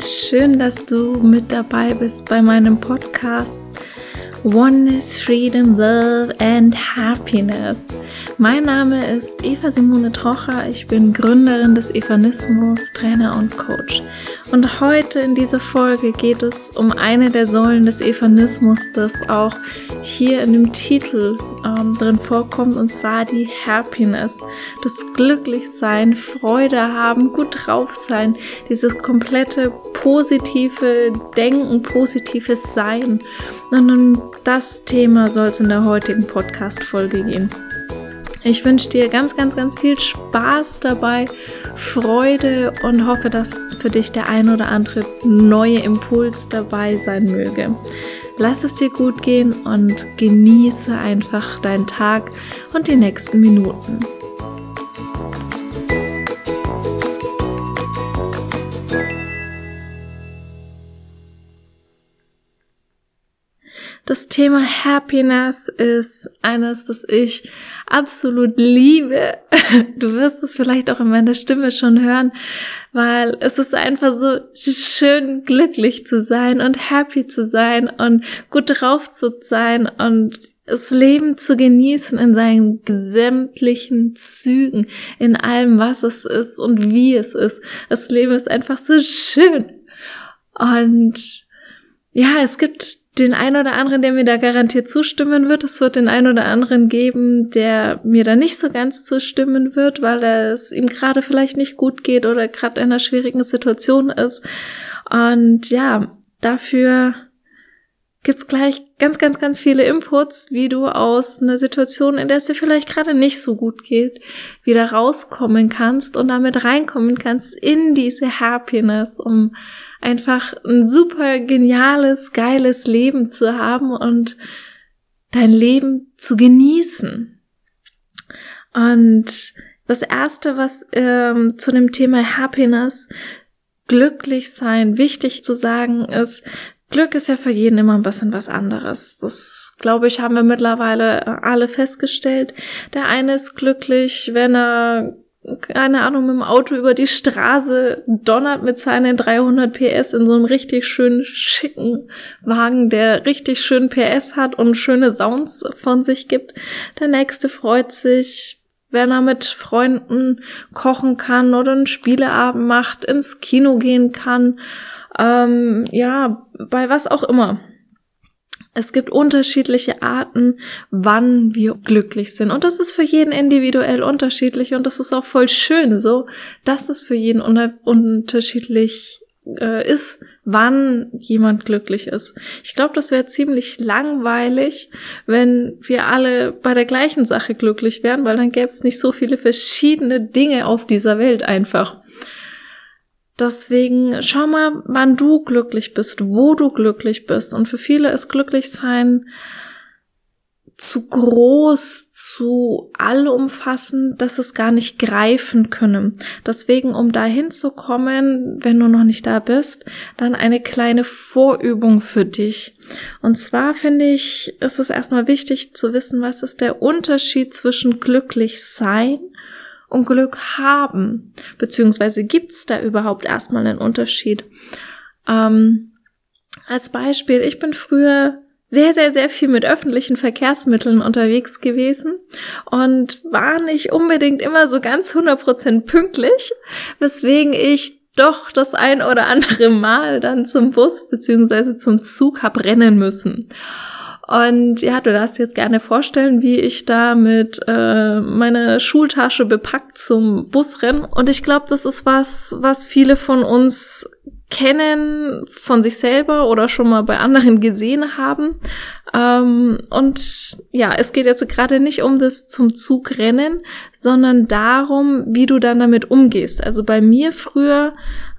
Schön, dass du mit dabei bist bei meinem Podcast Oneness, Freedom, Love and Happiness. Mein Name ist Eva Simone Trocher. Ich bin Gründerin des Evanismus, Trainer und Coach. Und heute in dieser Folge geht es um eine der Säulen des Evanismus, das auch hier in dem Titel ähm, drin vorkommt, und zwar die Happiness. Das Glücklichsein, Freude haben, gut drauf sein, dieses komplette positive Denken, positives Sein. Und um das Thema soll es in der heutigen Podcast-Folge gehen. Ich wünsche dir ganz, ganz, ganz viel Spaß dabei, Freude und hoffe, dass für dich der ein oder andere neue Impuls dabei sein möge. Lass es dir gut gehen und genieße einfach deinen Tag und die nächsten Minuten. Das Thema Happiness ist eines, das ich absolut liebe. Du wirst es vielleicht auch in meiner Stimme schon hören, weil es ist einfach so schön glücklich zu sein und happy zu sein und gut drauf zu sein und das Leben zu genießen in seinen sämtlichen Zügen, in allem, was es ist und wie es ist. Das Leben ist einfach so schön. Und ja, es gibt den einen oder anderen, der mir da garantiert zustimmen wird. Es wird den einen oder anderen geben, der mir da nicht so ganz zustimmen wird, weil es ihm gerade vielleicht nicht gut geht oder gerade in einer schwierigen Situation ist. Und ja, dafür gibt's gleich ganz, ganz, ganz viele Inputs, wie du aus einer Situation, in der es dir vielleicht gerade nicht so gut geht, wieder rauskommen kannst und damit reinkommen kannst in diese Happiness, um einfach ein super geniales, geiles Leben zu haben und dein Leben zu genießen. Und das erste, was ähm, zu dem Thema Happiness, glücklich sein, wichtig zu sagen ist, Glück ist ja für jeden immer ein bisschen was anderes. Das, glaube ich, haben wir mittlerweile alle festgestellt. Der eine ist glücklich, wenn er keine Ahnung, mit dem Auto über die Straße donnert mit seinen 300 PS in so einem richtig schönen, schicken Wagen, der richtig schön PS hat und schöne Sounds von sich gibt. Der nächste freut sich, wenn er mit Freunden kochen kann oder einen Spieleabend macht, ins Kino gehen kann, ähm, ja, bei was auch immer. Es gibt unterschiedliche Arten, wann wir glücklich sind. Und das ist für jeden individuell unterschiedlich und das ist auch voll schön so, dass es für jeden unter unterschiedlich äh, ist, wann jemand glücklich ist. Ich glaube, das wäre ziemlich langweilig, wenn wir alle bei der gleichen Sache glücklich wären, weil dann gäbe es nicht so viele verschiedene Dinge auf dieser Welt einfach. Deswegen schau mal, wann du glücklich bist, wo du glücklich bist. Und für viele ist Glücklichsein zu groß, zu allumfassend, dass es gar nicht greifen können. Deswegen, um da hinzukommen, wenn du noch nicht da bist, dann eine kleine Vorübung für dich. Und zwar finde ich, ist es erstmal wichtig zu wissen, was ist der Unterschied zwischen glücklich sein und Glück haben? Beziehungsweise gibt's da überhaupt erstmal einen Unterschied? Ähm, als Beispiel, ich bin früher sehr, sehr, sehr viel mit öffentlichen Verkehrsmitteln unterwegs gewesen und war nicht unbedingt immer so ganz 100% pünktlich, weswegen ich doch das ein oder andere Mal dann zum Bus beziehungsweise zum Zug hab rennen müssen. Und ja, du darfst jetzt gerne vorstellen, wie ich da mit äh, meiner Schultasche bepackt zum Bus renne. Und ich glaube, das ist was, was viele von uns kennen von sich selber oder schon mal bei anderen gesehen haben. Ähm, und ja, es geht jetzt gerade nicht um das zum Zug rennen, sondern darum, wie du dann damit umgehst. Also bei mir früher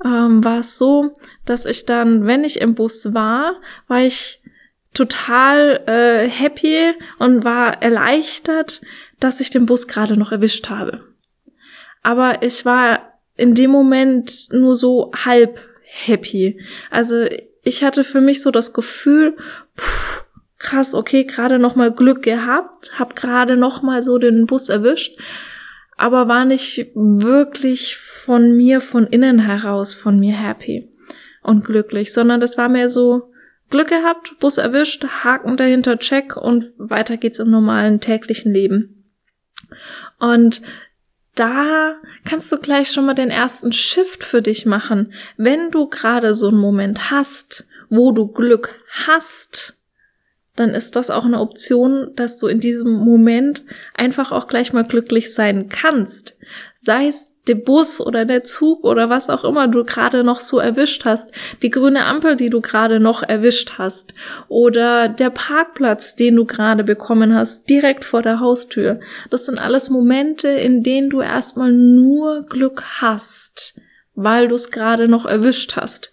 ähm, war es so, dass ich dann, wenn ich im Bus war, war ich total äh, happy und war erleichtert, dass ich den Bus gerade noch erwischt habe. Aber ich war in dem Moment nur so halb happy. Also ich hatte für mich so das Gefühl, pff, krass, okay, gerade noch mal Glück gehabt, hab gerade noch mal so den Bus erwischt. aber war nicht wirklich von mir, von innen heraus, von mir happy und glücklich, sondern das war mehr so Glück gehabt, Bus erwischt, Haken dahinter, check und weiter geht's im normalen täglichen Leben. Und da kannst du gleich schon mal den ersten Shift für dich machen. Wenn du gerade so einen Moment hast, wo du Glück hast, dann ist das auch eine Option, dass du in diesem Moment einfach auch gleich mal glücklich sein kannst. Sei es der Bus oder der Zug oder was auch immer du gerade noch so erwischt hast, die grüne Ampel, die du gerade noch erwischt hast oder der Parkplatz, den du gerade bekommen hast, direkt vor der Haustür. Das sind alles Momente, in denen du erstmal nur Glück hast, weil du es gerade noch erwischt hast.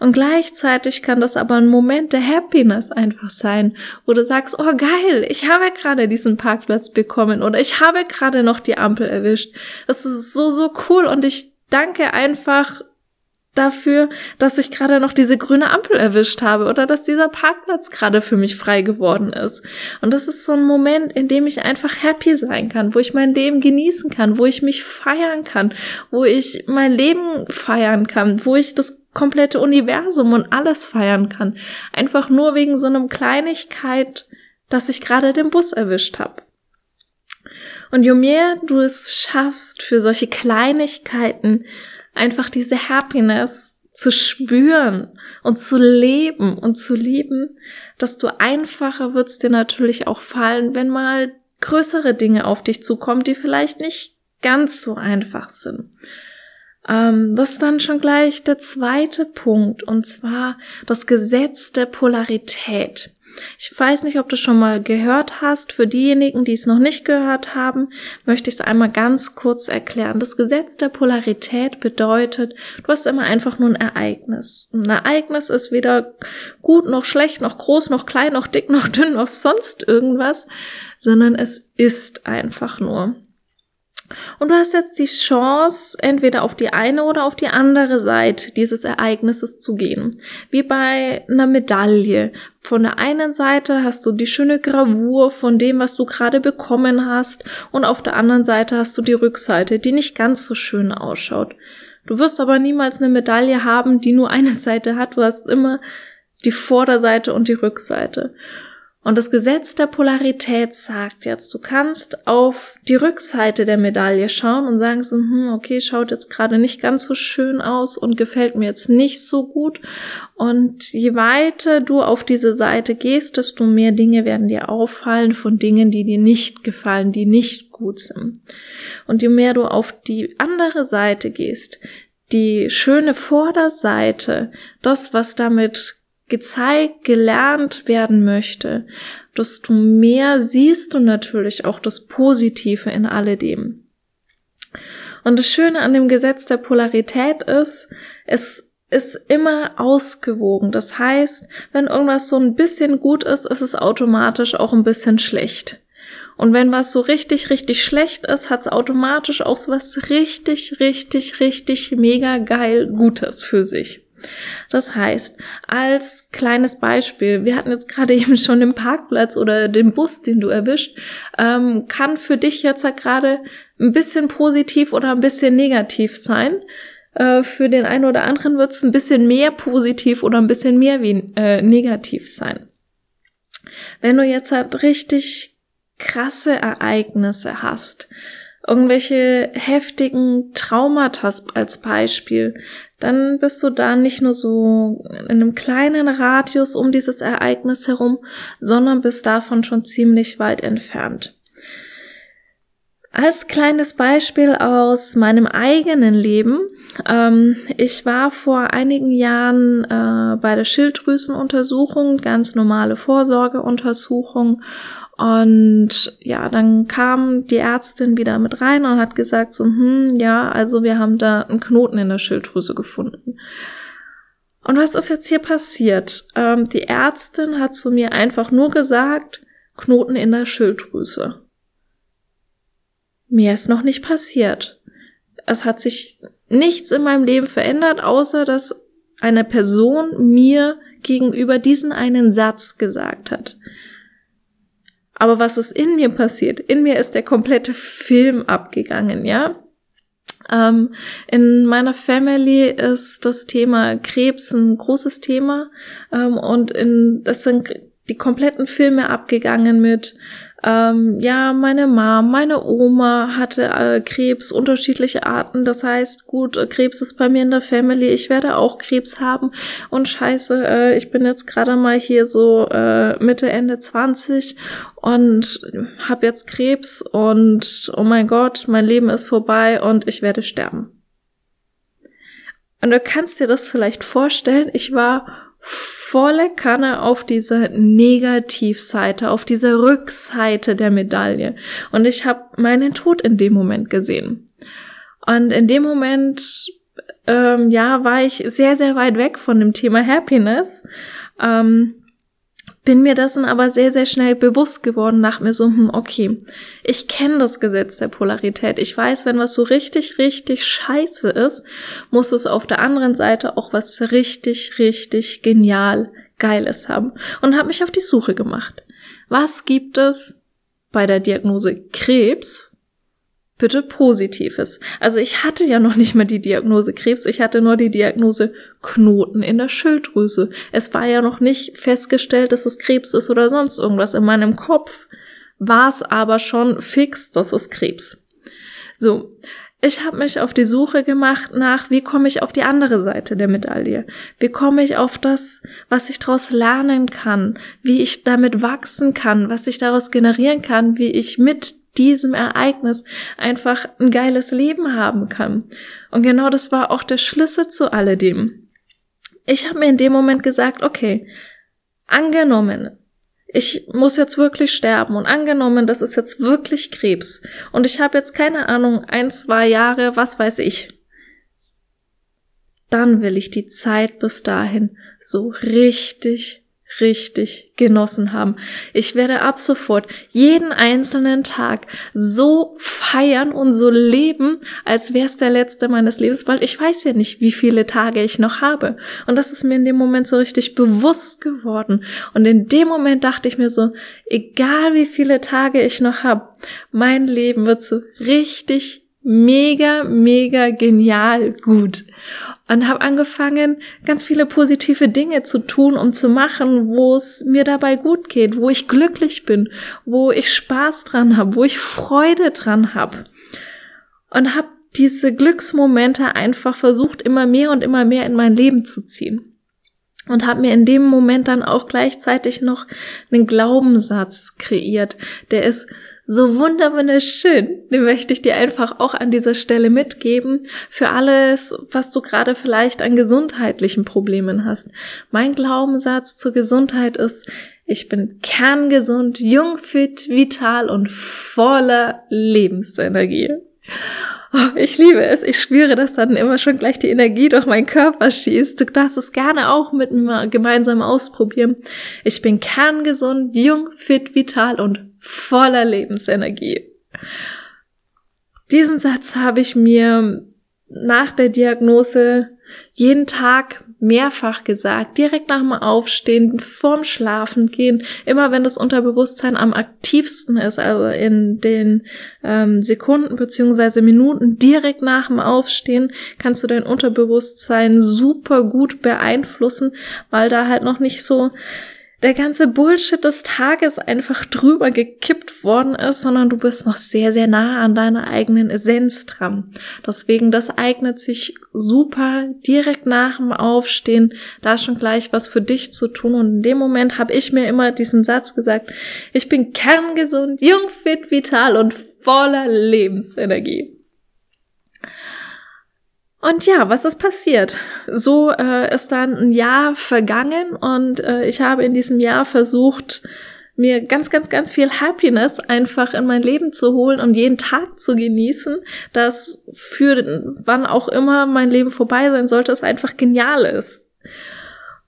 Und gleichzeitig kann das aber ein Moment der Happiness einfach sein, wo du sagst, oh geil, ich habe gerade diesen Parkplatz bekommen oder ich habe gerade noch die Ampel erwischt. Das ist so, so cool und ich danke einfach dafür, dass ich gerade noch diese grüne Ampel erwischt habe oder dass dieser Parkplatz gerade für mich frei geworden ist. Und das ist so ein Moment, in dem ich einfach happy sein kann, wo ich mein Leben genießen kann, wo ich mich feiern kann, wo ich mein Leben feiern kann, wo ich das komplette Universum und alles feiern kann. Einfach nur wegen so einem Kleinigkeit, dass ich gerade den Bus erwischt habe. Und je mehr du es schaffst, für solche Kleinigkeiten einfach diese Happiness zu spüren und zu leben und zu lieben, desto einfacher wird es dir natürlich auch fallen, wenn mal größere Dinge auf dich zukommen, die vielleicht nicht ganz so einfach sind. Ähm, das ist dann schon gleich der zweite Punkt, und zwar das Gesetz der Polarität. Ich weiß nicht, ob du schon mal gehört hast. Für diejenigen, die es noch nicht gehört haben, möchte ich es einmal ganz kurz erklären. Das Gesetz der Polarität bedeutet, du hast immer einfach nur ein Ereignis. Ein Ereignis ist weder gut noch schlecht, noch groß, noch klein, noch dick, noch dünn, noch sonst irgendwas, sondern es ist einfach nur. Und du hast jetzt die Chance, entweder auf die eine oder auf die andere Seite dieses Ereignisses zu gehen. Wie bei einer Medaille. Von der einen Seite hast du die schöne Gravur von dem, was du gerade bekommen hast, und auf der anderen Seite hast du die Rückseite, die nicht ganz so schön ausschaut. Du wirst aber niemals eine Medaille haben, die nur eine Seite hat. Du hast immer die Vorderseite und die Rückseite. Und das Gesetz der Polarität sagt jetzt, du kannst auf die Rückseite der Medaille schauen und sagen so, hm, okay, schaut jetzt gerade nicht ganz so schön aus und gefällt mir jetzt nicht so gut. Und je weiter du auf diese Seite gehst, desto mehr Dinge werden dir auffallen von Dingen, die dir nicht gefallen, die nicht gut sind. Und je mehr du auf die andere Seite gehst, die schöne Vorderseite, das, was damit gezeigt, gelernt werden möchte, desto mehr siehst du natürlich auch das Positive in alledem. Und das Schöne an dem Gesetz der Polarität ist, es ist immer ausgewogen. Das heißt, wenn irgendwas so ein bisschen gut ist, ist es automatisch auch ein bisschen schlecht. Und wenn was so richtig, richtig schlecht ist, hat es automatisch auch so was richtig, richtig, richtig mega geil Gutes für sich. Das heißt, als kleines Beispiel, wir hatten jetzt gerade eben schon den Parkplatz oder den Bus, den du erwischt, ähm, kann für dich jetzt halt gerade ein bisschen positiv oder ein bisschen negativ sein. Äh, für den einen oder anderen wird es ein bisschen mehr positiv oder ein bisschen mehr wie, äh, negativ sein. Wenn du jetzt halt richtig krasse Ereignisse hast, irgendwelche heftigen Traumata als Beispiel, dann bist du da nicht nur so in einem kleinen Radius um dieses Ereignis herum, sondern bist davon schon ziemlich weit entfernt. Als kleines Beispiel aus meinem eigenen Leben. Ähm, ich war vor einigen Jahren äh, bei der Schilddrüsenuntersuchung, ganz normale Vorsorgeuntersuchung und ja, dann kam die Ärztin wieder mit rein und hat gesagt so, hm, ja, also wir haben da einen Knoten in der Schilddrüse gefunden. Und was ist jetzt hier passiert? Ähm, die Ärztin hat zu mir einfach nur gesagt, Knoten in der Schilddrüse. Mehr ist noch nicht passiert. Es hat sich nichts in meinem Leben verändert, außer dass eine Person mir gegenüber diesen einen Satz gesagt hat. Aber was ist in mir passiert? In mir ist der komplette Film abgegangen, ja. Ähm, in meiner Family ist das Thema Krebs ein großes Thema ähm, und in das sind die kompletten Filme abgegangen mit ähm, ja, meine Mom, meine Oma hatte äh, Krebs, unterschiedliche Arten. Das heißt, gut, äh, Krebs ist bei mir in der Family. Ich werde auch Krebs haben. Und scheiße, äh, ich bin jetzt gerade mal hier so äh, Mitte, Ende 20 und habe jetzt Krebs und oh mein Gott, mein Leben ist vorbei und ich werde sterben. Und du kannst dir das vielleicht vorstellen, ich war volle Kanne auf dieser Negativseite, auf dieser Rückseite der Medaille. Und ich habe meinen Tod in dem Moment gesehen. Und in dem Moment, ähm, ja, war ich sehr, sehr weit weg von dem Thema Happiness. Ähm, bin mir dessen aber sehr, sehr schnell bewusst geworden, nach mir so, hm, okay, ich kenne das Gesetz der Polarität. Ich weiß, wenn was so richtig, richtig scheiße ist, muss es auf der anderen Seite auch was richtig, richtig genial Geiles haben. Und habe mich auf die Suche gemacht. Was gibt es bei der Diagnose Krebs bitte Positives. Also ich hatte ja noch nicht mal die Diagnose Krebs, ich hatte nur die Diagnose Knoten in der Schilddrüse. Es war ja noch nicht festgestellt, dass es Krebs ist oder sonst irgendwas. In meinem Kopf war es aber schon fix, dass es Krebs. So, ich habe mich auf die Suche gemacht nach, wie komme ich auf die andere Seite der Medaille? Wie komme ich auf das, was ich daraus lernen kann, wie ich damit wachsen kann, was ich daraus generieren kann, wie ich mit diesem Ereignis einfach ein geiles Leben haben kann. Und genau das war auch der Schlüssel zu alledem. Ich habe mir in dem Moment gesagt, okay, angenommen, ich muss jetzt wirklich sterben und angenommen, das ist jetzt wirklich Krebs und ich habe jetzt keine Ahnung, ein, zwei Jahre, was weiß ich. Dann will ich die Zeit bis dahin so richtig richtig genossen haben. Ich werde ab sofort jeden einzelnen Tag so feiern und so leben, als wäre es der letzte meines Lebens, weil ich weiß ja nicht, wie viele Tage ich noch habe. Und das ist mir in dem Moment so richtig bewusst geworden. Und in dem Moment dachte ich mir so, egal wie viele Tage ich noch habe, mein Leben wird so richtig mega, mega genial gut und habe angefangen, ganz viele positive Dinge zu tun und zu machen, wo es mir dabei gut geht, wo ich glücklich bin, wo ich Spaß dran habe, wo ich Freude dran habe. Und habe diese Glücksmomente einfach versucht, immer mehr und immer mehr in mein Leben zu ziehen. Und habe mir in dem Moment dann auch gleichzeitig noch einen Glaubenssatz kreiert, der ist so wunderschön. Den möchte ich dir einfach auch an dieser Stelle mitgeben für alles, was du gerade vielleicht an gesundheitlichen Problemen hast. Mein Glaubenssatz zur Gesundheit ist, ich bin kerngesund, jung, fit, vital und voller Lebensenergie. Oh, ich liebe es. Ich spüre, dass dann immer schon gleich die Energie durch meinen Körper schießt. Du darfst es gerne auch mit mir gemeinsam ausprobieren. Ich bin kerngesund, jung, fit, vital und voller Lebensenergie. Diesen Satz habe ich mir nach der Diagnose jeden Tag mehrfach gesagt, direkt nach dem Aufstehen, vorm Schlafen gehen, immer wenn das Unterbewusstsein am aktivsten ist, also in den ähm, Sekunden beziehungsweise Minuten direkt nach dem Aufstehen, kannst du dein Unterbewusstsein super gut beeinflussen, weil da halt noch nicht so der ganze Bullshit des Tages einfach drüber gekippt worden ist, sondern du bist noch sehr, sehr nah an deiner eigenen Essenz dran. Deswegen, das eignet sich super direkt nach dem Aufstehen, da schon gleich was für dich zu tun. Und in dem Moment habe ich mir immer diesen Satz gesagt, ich bin kerngesund, jung, fit, vital und voller Lebensenergie. Und ja, was ist passiert? So äh, ist dann ein Jahr vergangen und äh, ich habe in diesem Jahr versucht, mir ganz, ganz, ganz viel Happiness einfach in mein Leben zu holen und jeden Tag zu genießen, dass für wann auch immer mein Leben vorbei sein sollte, es einfach genial ist.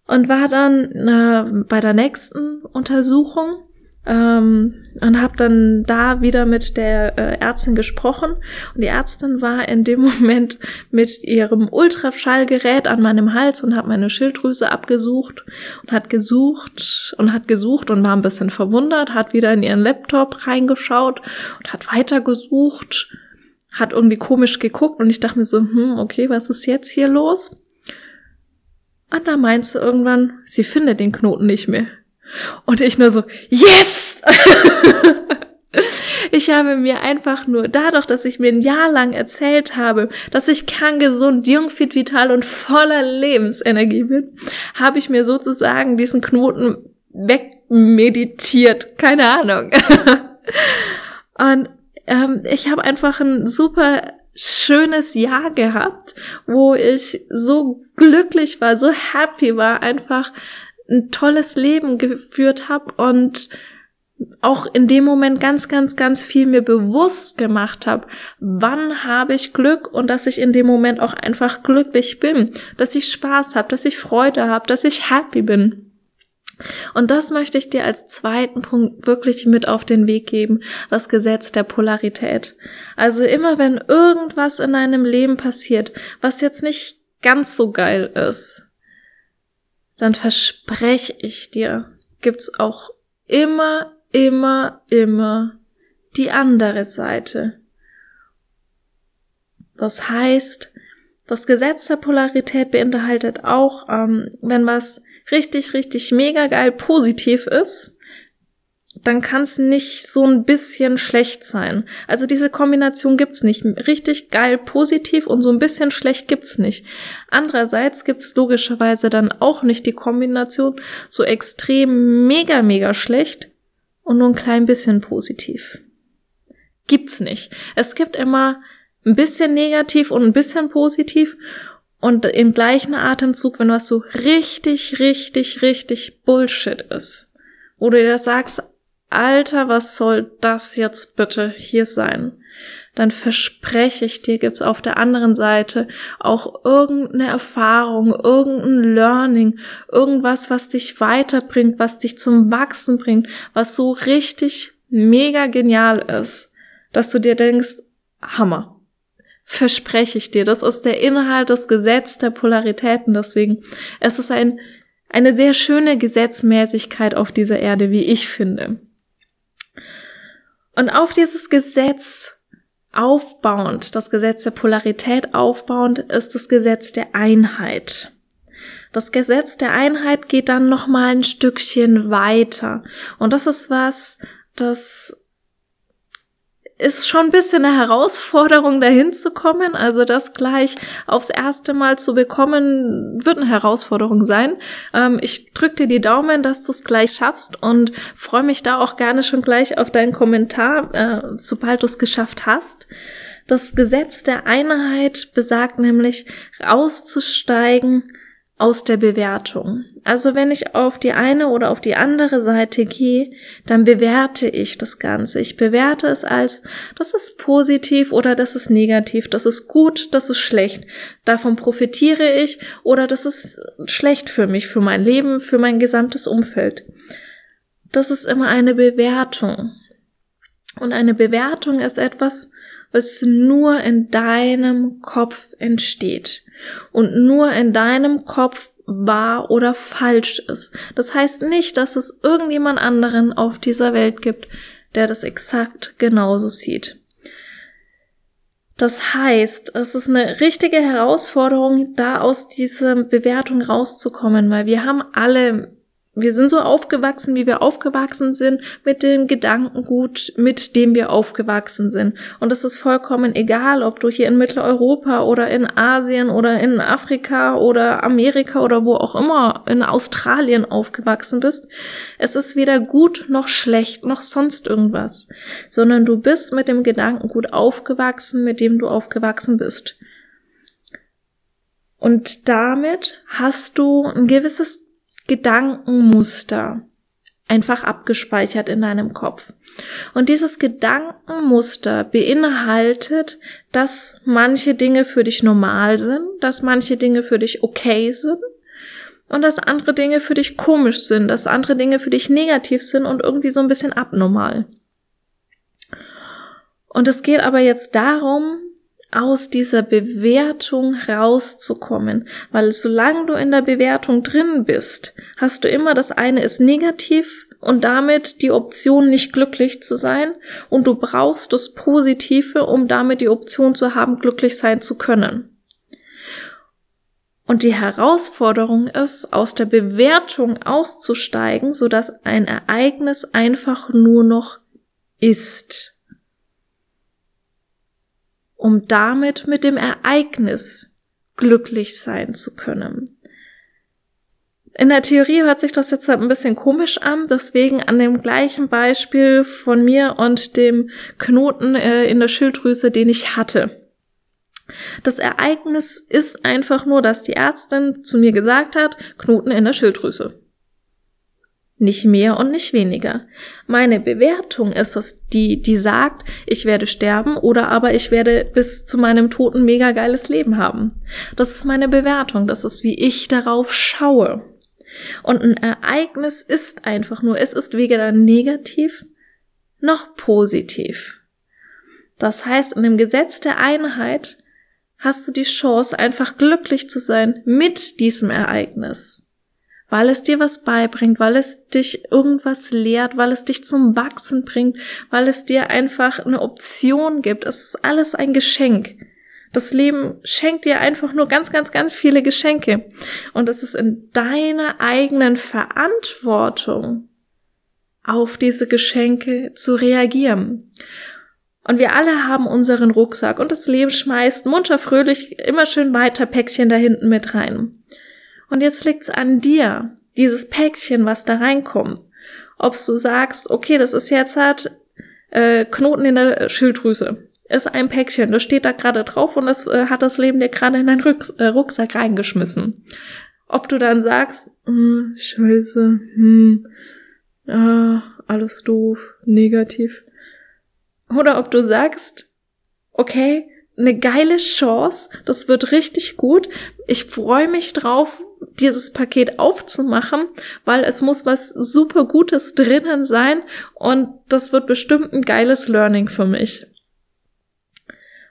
Und war dann äh, bei der nächsten Untersuchung ähm, und habe dann da wieder mit der äh, Ärztin gesprochen und die Ärztin war in dem Moment mit ihrem Ultraschallgerät an meinem Hals und hat meine Schilddrüse abgesucht und hat gesucht und hat gesucht und war ein bisschen verwundert, hat wieder in ihren Laptop reingeschaut und hat weiter gesucht, hat irgendwie komisch geguckt und ich dachte mir so, hm, okay, was ist jetzt hier los? Und da meinst du irgendwann, sie findet den Knoten nicht mehr. Und ich nur so, yes! ich habe mir einfach nur dadurch, dass ich mir ein Jahr lang erzählt habe, dass ich gesund, jung, fit, vital und voller Lebensenergie bin, habe ich mir sozusagen diesen Knoten wegmeditiert. Keine Ahnung. und ähm, ich habe einfach ein super schönes Jahr gehabt, wo ich so glücklich war, so happy war, einfach ein tolles Leben geführt habe und auch in dem Moment ganz, ganz, ganz viel mir bewusst gemacht habe, wann habe ich Glück und dass ich in dem Moment auch einfach glücklich bin, dass ich Spaß habe, dass ich Freude habe, dass ich happy bin. Und das möchte ich dir als zweiten Punkt wirklich mit auf den Weg geben, das Gesetz der Polarität. Also immer wenn irgendwas in deinem Leben passiert, was jetzt nicht ganz so geil ist, dann verspreche ich dir, gibt's auch immer, immer, immer die andere Seite. Das heißt, das Gesetz der Polarität beinhaltet auch, ähm, wenn was richtig, richtig mega geil positiv ist, dann kann es nicht so ein bisschen schlecht sein. Also diese Kombination gibt's nicht. Richtig geil positiv und so ein bisschen schlecht gibt's nicht. Andererseits gibt's logischerweise dann auch nicht die Kombination so extrem mega mega schlecht und nur ein klein bisschen positiv. Gibt's nicht. Es gibt immer ein bisschen negativ und ein bisschen positiv und im gleichen Atemzug, wenn was so richtig, richtig, richtig Bullshit ist, wo du dir sagst, Alter, was soll das jetzt bitte hier sein? Dann verspreche ich dir, gibt's auf der anderen Seite auch irgendeine Erfahrung, irgendein Learning, irgendwas, was dich weiterbringt, was dich zum Wachsen bringt, was so richtig mega genial ist, dass du dir denkst, Hammer. Verspreche ich dir. Das ist der Inhalt des Gesetzes der Polaritäten. Deswegen, es ist ein, eine sehr schöne Gesetzmäßigkeit auf dieser Erde, wie ich finde. Und auf dieses Gesetz aufbauend, das Gesetz der Polarität aufbauend, ist das Gesetz der Einheit. Das Gesetz der Einheit geht dann noch mal ein Stückchen weiter. Und das ist was, das ist schon ein bisschen eine Herausforderung, dahin zu kommen. Also das gleich aufs erste Mal zu bekommen, wird eine Herausforderung sein. Ähm, ich drücke dir die Daumen, dass du es gleich schaffst und freue mich da auch gerne schon gleich auf deinen Kommentar, äh, sobald du es geschafft hast. Das Gesetz der Einheit besagt nämlich, auszusteigen aus der Bewertung. Also wenn ich auf die eine oder auf die andere Seite gehe, dann bewerte ich das Ganze. Ich bewerte es als, das ist positiv oder das ist negativ, das ist gut, das ist schlecht. Davon profitiere ich oder das ist schlecht für mich, für mein Leben, für mein gesamtes Umfeld. Das ist immer eine Bewertung. Und eine Bewertung ist etwas, was nur in deinem Kopf entsteht und nur in deinem Kopf wahr oder falsch ist. Das heißt nicht, dass es irgendjemand anderen auf dieser Welt gibt, der das exakt genauso sieht. Das heißt, es ist eine richtige Herausforderung, da aus dieser Bewertung rauszukommen, weil wir haben alle wir sind so aufgewachsen, wie wir aufgewachsen sind, mit dem Gedankengut, mit dem wir aufgewachsen sind. Und es ist vollkommen egal, ob du hier in Mitteleuropa oder in Asien oder in Afrika oder Amerika oder wo auch immer in Australien aufgewachsen bist. Es ist weder gut noch schlecht noch sonst irgendwas, sondern du bist mit dem Gedankengut aufgewachsen, mit dem du aufgewachsen bist. Und damit hast du ein gewisses Gedankenmuster einfach abgespeichert in deinem Kopf. Und dieses Gedankenmuster beinhaltet, dass manche Dinge für dich normal sind, dass manche Dinge für dich okay sind, und dass andere Dinge für dich komisch sind, dass andere Dinge für dich negativ sind und irgendwie so ein bisschen abnormal. Und es geht aber jetzt darum, aus dieser Bewertung rauszukommen, weil solange du in der Bewertung drin bist, hast du immer das eine ist negativ und damit die Option nicht glücklich zu sein und du brauchst das Positive, um damit die Option zu haben, glücklich sein zu können. Und die Herausforderung ist, aus der Bewertung auszusteigen, so dass ein Ereignis einfach nur noch ist. Um damit mit dem Ereignis glücklich sein zu können. In der Theorie hört sich das jetzt ein bisschen komisch an, deswegen an dem gleichen Beispiel von mir und dem Knoten äh, in der Schilddrüse, den ich hatte. Das Ereignis ist einfach nur, dass die Ärztin zu mir gesagt hat, Knoten in der Schilddrüse. Nicht mehr und nicht weniger. Meine Bewertung ist es, die, die sagt, ich werde sterben oder aber ich werde bis zu meinem Toten mega geiles Leben haben. Das ist meine Bewertung. Das ist, wie ich darauf schaue. Und ein Ereignis ist einfach nur, es ist weder negativ noch positiv. Das heißt, in dem Gesetz der Einheit hast du die Chance, einfach glücklich zu sein mit diesem Ereignis. Weil es dir was beibringt, weil es dich irgendwas lehrt, weil es dich zum Wachsen bringt, weil es dir einfach eine Option gibt. Es ist alles ein Geschenk. Das Leben schenkt dir einfach nur ganz, ganz, ganz viele Geschenke. Und es ist in deiner eigenen Verantwortung, auf diese Geschenke zu reagieren. Und wir alle haben unseren Rucksack und das Leben schmeißt munter fröhlich immer schön weiter Päckchen da hinten mit rein. Und jetzt liegt's an dir, dieses Päckchen, was da reinkommt. Ob du sagst, okay, das ist jetzt halt äh, Knoten in der Schilddrüse. Ist ein Päckchen, das steht da gerade drauf und das äh, hat das Leben dir gerade in deinen Rucks äh, Rucksack reingeschmissen. Ob du dann sagst, hm, scheiße, hm, ah, alles doof, negativ oder ob du sagst, okay, eine geile Chance, das wird richtig gut. Ich freue mich drauf, dieses Paket aufzumachen, weil es muss was super Gutes drinnen sein und das wird bestimmt ein geiles Learning für mich.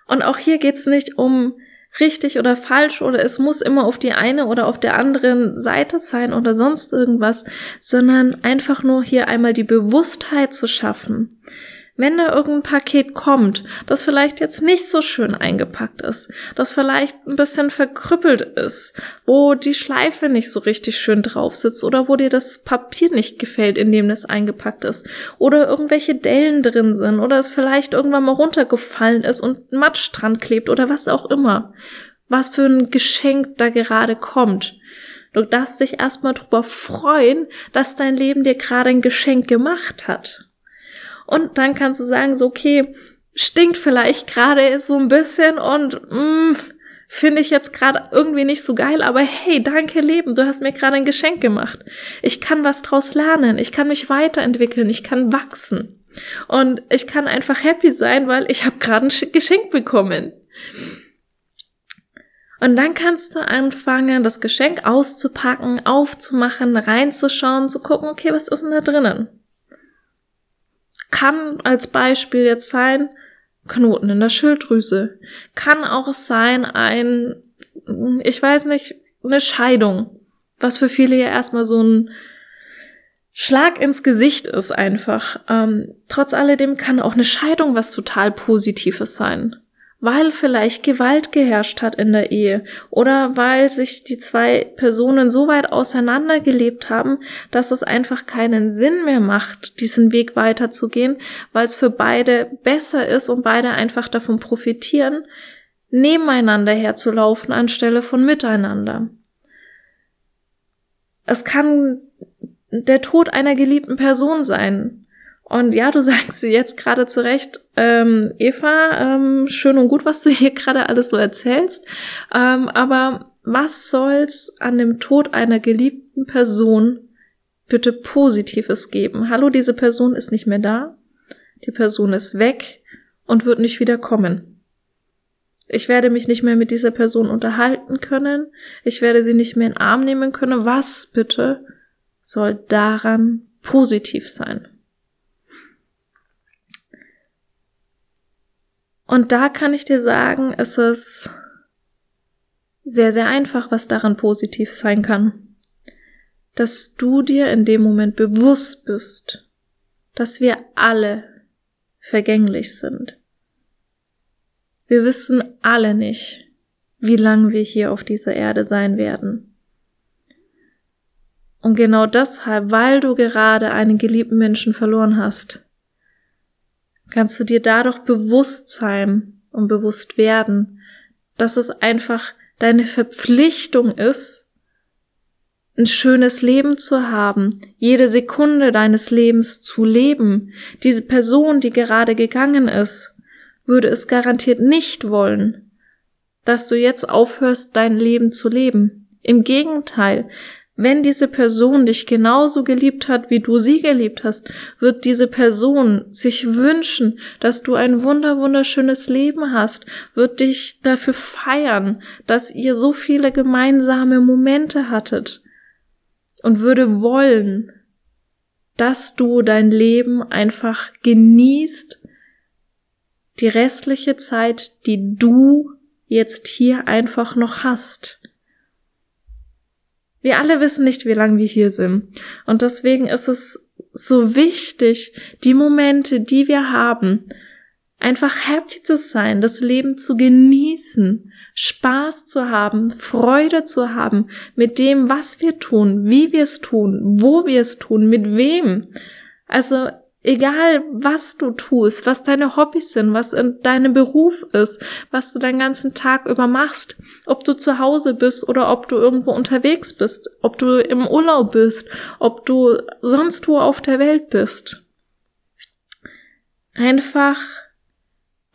Und auch hier geht's nicht um richtig oder falsch oder es muss immer auf die eine oder auf der anderen Seite sein oder sonst irgendwas, sondern einfach nur hier einmal die Bewusstheit zu schaffen wenn da irgendein Paket kommt, das vielleicht jetzt nicht so schön eingepackt ist, das vielleicht ein bisschen verkrüppelt ist, wo die Schleife nicht so richtig schön drauf sitzt oder wo dir das Papier nicht gefällt, in dem das eingepackt ist, oder irgendwelche Dellen drin sind oder es vielleicht irgendwann mal runtergefallen ist und Matsch dran klebt oder was auch immer, was für ein Geschenk da gerade kommt. Du darfst dich erstmal drüber freuen, dass dein Leben dir gerade ein Geschenk gemacht hat. Und dann kannst du sagen, so, okay, stinkt vielleicht gerade so ein bisschen und mm, finde ich jetzt gerade irgendwie nicht so geil, aber hey, danke Leben, du hast mir gerade ein Geschenk gemacht. Ich kann was draus lernen, ich kann mich weiterentwickeln, ich kann wachsen. Und ich kann einfach happy sein, weil ich habe gerade ein Geschenk bekommen. Und dann kannst du anfangen, das Geschenk auszupacken, aufzumachen, reinzuschauen, zu gucken, okay, was ist denn da drinnen? Kann als Beispiel jetzt sein, Knoten in der Schilddrüse. Kann auch sein, ein, ich weiß nicht, eine Scheidung. Was für viele ja erstmal so ein Schlag ins Gesicht ist einfach. Ähm, trotz alledem kann auch eine Scheidung was total Positives sein weil vielleicht Gewalt geherrscht hat in der Ehe oder weil sich die zwei Personen so weit auseinandergelebt haben, dass es einfach keinen Sinn mehr macht, diesen Weg weiterzugehen, weil es für beide besser ist und beide einfach davon profitieren, nebeneinander herzulaufen anstelle von miteinander. Es kann der Tod einer geliebten Person sein, und ja, du sagst jetzt gerade zurecht, ähm, Eva, ähm, schön und gut, was du hier gerade alles so erzählst. Ähm, aber was soll's an dem Tod einer geliebten Person bitte Positives geben? Hallo, diese Person ist nicht mehr da. Die Person ist weg und wird nicht wieder kommen. Ich werde mich nicht mehr mit dieser Person unterhalten können. Ich werde sie nicht mehr in den Arm nehmen können. Was bitte soll daran positiv sein? Und da kann ich dir sagen, es ist sehr, sehr einfach, was daran positiv sein kann. Dass du dir in dem Moment bewusst bist, dass wir alle vergänglich sind. Wir wissen alle nicht, wie lang wir hier auf dieser Erde sein werden. Und genau deshalb, weil du gerade einen geliebten Menschen verloren hast, kannst du dir dadurch bewusst sein und bewusst werden, dass es einfach deine Verpflichtung ist, ein schönes Leben zu haben, jede Sekunde deines Lebens zu leben. Diese Person, die gerade gegangen ist, würde es garantiert nicht wollen, dass du jetzt aufhörst, dein Leben zu leben. Im Gegenteil, wenn diese Person dich genauso geliebt hat, wie du sie geliebt hast, wird diese Person sich wünschen, dass du ein wunder wunderschönes Leben hast, wird dich dafür feiern, dass ihr so viele gemeinsame Momente hattet und würde wollen, dass du dein Leben einfach genießt, die restliche Zeit, die du jetzt hier einfach noch hast. Wir alle wissen nicht, wie lange wir hier sind. Und deswegen ist es so wichtig, die Momente, die wir haben, einfach happy zu sein, das Leben zu genießen, Spaß zu haben, Freude zu haben mit dem, was wir tun, wie wir es tun, wo wir es tun, mit wem. Also Egal, was du tust, was deine Hobbys sind, was in deinem Beruf ist, was du deinen ganzen Tag über machst, ob du zu Hause bist oder ob du irgendwo unterwegs bist, ob du im Urlaub bist, ob du sonst wo auf der Welt bist. Einfach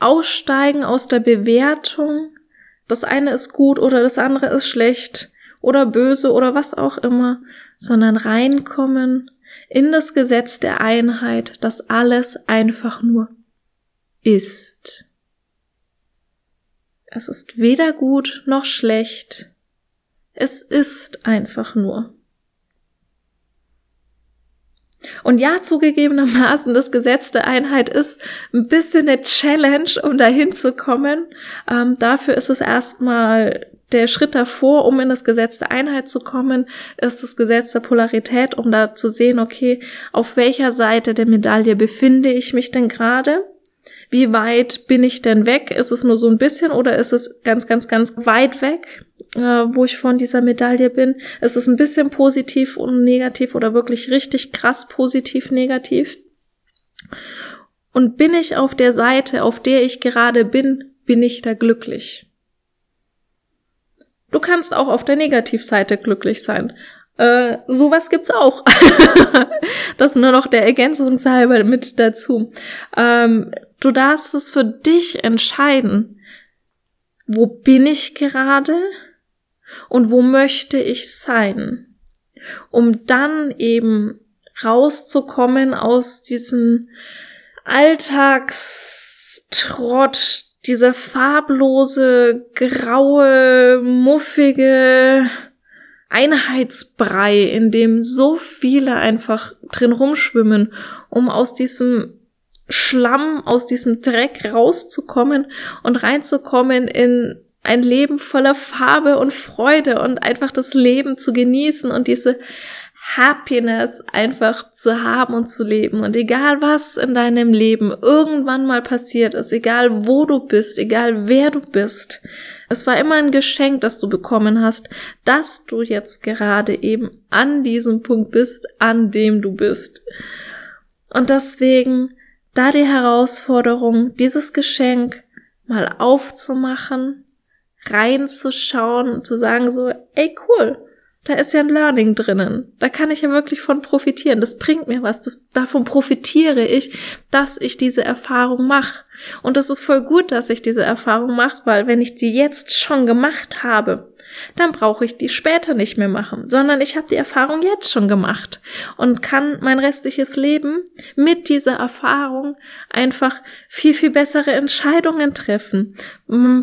aussteigen aus der Bewertung, das eine ist gut oder das andere ist schlecht oder böse oder was auch immer, sondern reinkommen in das Gesetz der Einheit, dass alles einfach nur ist. Es ist weder gut noch schlecht. Es ist einfach nur. Und ja, zugegebenermaßen, das Gesetz der Einheit ist ein bisschen eine Challenge, um dahin zu kommen. Ähm, dafür ist es erstmal der Schritt davor, um in das Gesetz der Einheit zu kommen, ist das Gesetz der Polarität, um da zu sehen, okay, auf welcher Seite der Medaille befinde ich mich denn gerade? Wie weit bin ich denn weg? Ist es nur so ein bisschen oder ist es ganz, ganz, ganz weit weg, äh, wo ich von dieser Medaille bin? Ist es ein bisschen positiv und negativ oder wirklich richtig krass positiv negativ? Und bin ich auf der Seite, auf der ich gerade bin, bin ich da glücklich? Du kannst auch auf der Negativseite glücklich sein. Äh, sowas gibt's auch. das nur noch der Ergänzungshalber mit dazu. Ähm, du darfst es für dich entscheiden. Wo bin ich gerade? Und wo möchte ich sein? Um dann eben rauszukommen aus diesem Alltagstrott, dieser farblose, graue, muffige Einheitsbrei, in dem so viele einfach drin rumschwimmen, um aus diesem Schlamm, aus diesem Dreck rauszukommen und reinzukommen in ein Leben voller Farbe und Freude und einfach das Leben zu genießen und diese Happiness einfach zu haben und zu leben. Und egal was in deinem Leben irgendwann mal passiert ist, egal wo du bist, egal wer du bist, es war immer ein Geschenk, das du bekommen hast, dass du jetzt gerade eben an diesem Punkt bist, an dem du bist. Und deswegen da die Herausforderung, dieses Geschenk mal aufzumachen, reinzuschauen und zu sagen so, ey cool, da ist ja ein Learning drinnen. Da kann ich ja wirklich von profitieren. Das bringt mir was. Das, davon profitiere ich, dass ich diese Erfahrung mache. Und das ist voll gut, dass ich diese Erfahrung mache, weil wenn ich die jetzt schon gemacht habe, dann brauche ich die später nicht mehr machen, sondern ich habe die Erfahrung jetzt schon gemacht und kann mein restliches Leben mit dieser Erfahrung einfach viel, viel bessere Entscheidungen treffen,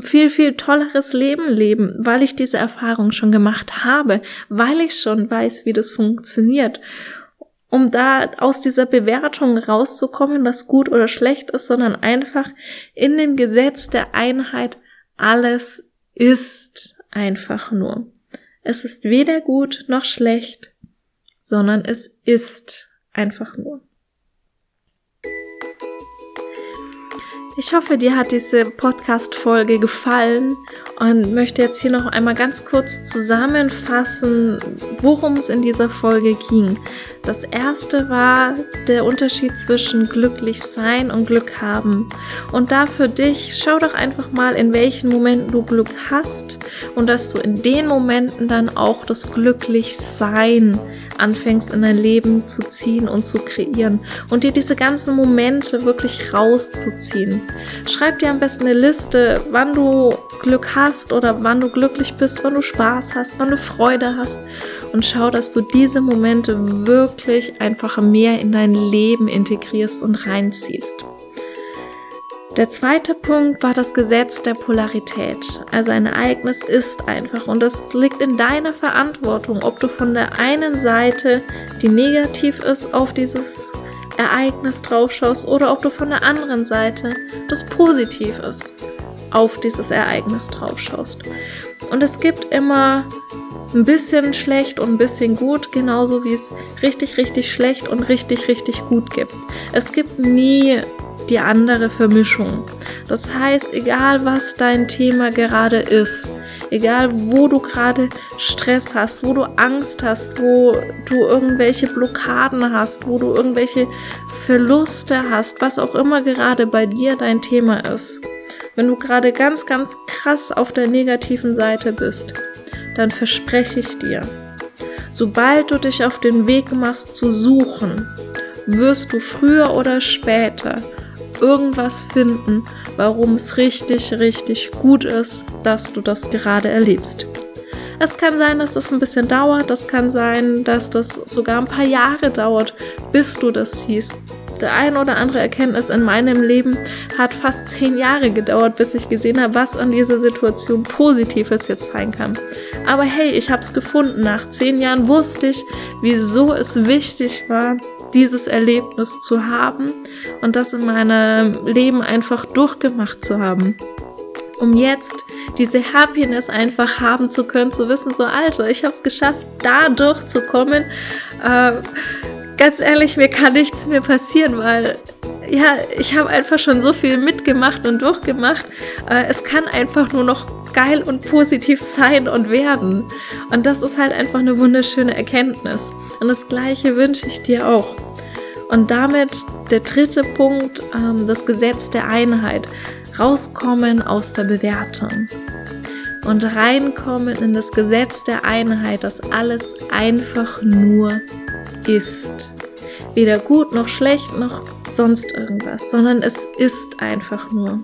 viel, viel tolleres Leben leben, weil ich diese Erfahrung schon gemacht habe, weil ich schon weiß, wie das funktioniert. Um da aus dieser Bewertung rauszukommen, was gut oder schlecht ist, sondern einfach in dem Gesetz der Einheit alles ist einfach nur. Es ist weder gut noch schlecht, sondern es ist einfach nur. Ich hoffe, dir hat diese Podcast-Folge gefallen und möchte jetzt hier noch einmal ganz kurz zusammenfassen, worum es in dieser Folge ging. Das erste war der Unterschied zwischen glücklich sein und Glück haben. Und da für dich, schau doch einfach mal, in welchen Momenten du Glück hast und dass du in den Momenten dann auch das Glücklichsein anfängst in dein Leben zu ziehen und zu kreieren und dir diese ganzen Momente wirklich rauszuziehen. Schreib dir am besten eine Liste, wann du Glück hast oder wann du glücklich bist, wann du Spaß hast, wann du Freude hast und schau, dass du diese Momente wirklich einfach mehr in dein Leben integrierst und reinziehst. Der zweite Punkt war das Gesetz der Polarität. Also ein Ereignis ist einfach und es liegt in deiner Verantwortung, ob du von der einen Seite, die negativ ist, auf dieses Ereignis draufschaust oder ob du von der anderen Seite, das positiv ist, auf dieses Ereignis draufschaust. Und es gibt immer ein bisschen schlecht und ein bisschen gut, genauso wie es richtig, richtig schlecht und richtig, richtig gut gibt. Es gibt nie die andere Vermischung. Das heißt, egal was dein Thema gerade ist, egal wo du gerade Stress hast, wo du Angst hast, wo du irgendwelche Blockaden hast, wo du irgendwelche Verluste hast, was auch immer gerade bei dir dein Thema ist. Wenn du gerade ganz, ganz krass auf der negativen Seite bist, dann verspreche ich dir, sobald du dich auf den Weg machst zu suchen, wirst du früher oder später irgendwas finden, warum es richtig, richtig gut ist, dass du das gerade erlebst. Es kann sein, dass das ein bisschen dauert, das kann sein, dass das sogar ein paar Jahre dauert, bis du das siehst. Der ein oder andere Erkenntnis in meinem Leben hat fast zehn Jahre gedauert, bis ich gesehen habe, was an dieser Situation Positives jetzt sein kann. Aber hey, ich habe es gefunden. Nach zehn Jahren wusste ich, wieso es wichtig war, dieses Erlebnis zu haben und das in meinem Leben einfach durchgemacht zu haben. Um jetzt diese Happiness einfach haben zu können, zu wissen, so Alter, ich habe es geschafft, da durchzukommen. Äh, ganz ehrlich, mir kann nichts mehr passieren, weil ja, ich habe einfach schon so viel mitgemacht und durchgemacht. Äh, es kann einfach nur noch geil und positiv sein und werden. Und das ist halt einfach eine wunderschöne Erkenntnis. Und das gleiche wünsche ich dir auch. Und damit der dritte Punkt, ähm, das Gesetz der Einheit. Rauskommen aus der Bewertung. Und reinkommen in das Gesetz der Einheit, dass alles einfach nur ist. Weder gut noch schlecht noch sonst irgendwas, sondern es ist einfach nur.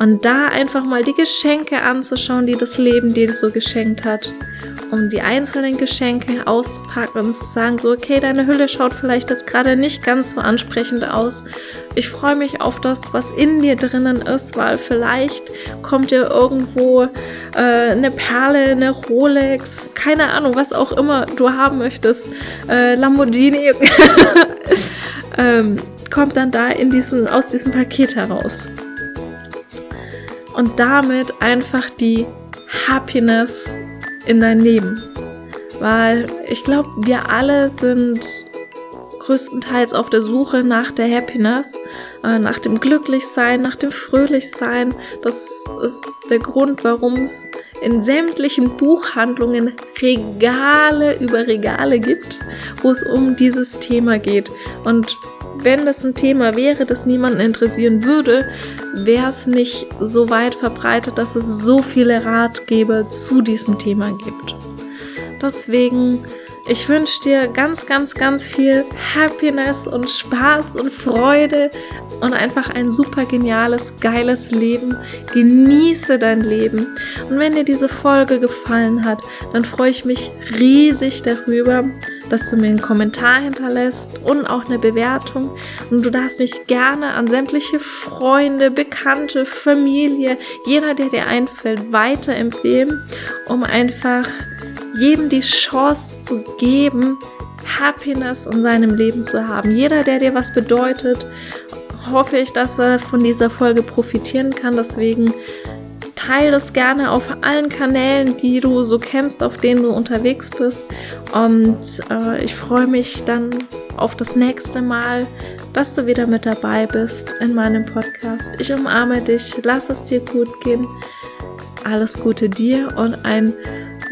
Und da einfach mal die Geschenke anzuschauen, die das Leben dir so geschenkt hat um die einzelnen Geschenke auszupacken und zu sagen, so, okay, deine Hülle schaut vielleicht jetzt gerade nicht ganz so ansprechend aus. Ich freue mich auf das, was in dir drinnen ist, weil vielleicht kommt dir irgendwo äh, eine Perle, eine Rolex, keine Ahnung, was auch immer du haben möchtest, äh, Lamborghini, ähm, kommt dann da in diesen, aus diesem Paket heraus. Und damit einfach die Happiness in dein Leben. Weil ich glaube, wir alle sind größtenteils auf der Suche nach der Happiness, äh, nach dem Glücklichsein, nach dem Fröhlichsein. Das ist der Grund, warum es in sämtlichen Buchhandlungen Regale über Regale gibt, wo es um dieses Thema geht. Und wenn das ein Thema wäre, das niemanden interessieren würde, wäre es nicht so weit verbreitet, dass es so viele Ratgeber zu diesem Thema gibt. Deswegen Ich wünsche dir ganz, ganz, ganz viel Happiness und Spaß und Freude und einfach ein super geniales, geiles Leben. Genieße dein Leben. Und wenn dir diese Folge gefallen hat, dann freue ich mich riesig darüber, dass du mir einen Kommentar hinterlässt und auch eine Bewertung. Und du darfst mich gerne an sämtliche Freunde, Bekannte, Familie, jeder, der dir einfällt, weiterempfehlen, um einfach jedem die Chance zu geben, Happiness in seinem Leben zu haben. Jeder, der dir was bedeutet, hoffe ich, dass er von dieser Folge profitieren kann. Deswegen teile das gerne auf allen Kanälen, die du so kennst, auf denen du unterwegs bist. Und äh, ich freue mich dann auf das nächste Mal, dass du wieder mit dabei bist in meinem Podcast. Ich umarme dich, lass es dir gut gehen. Alles Gute dir und ein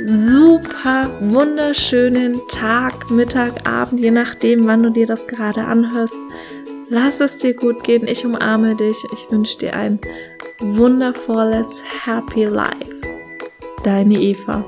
super wunderschönen Tag, Mittag, Abend, je nachdem, wann du dir das gerade anhörst. Lass es dir gut gehen. Ich umarme dich. Ich wünsche dir ein wundervolles Happy Life. Deine Eva.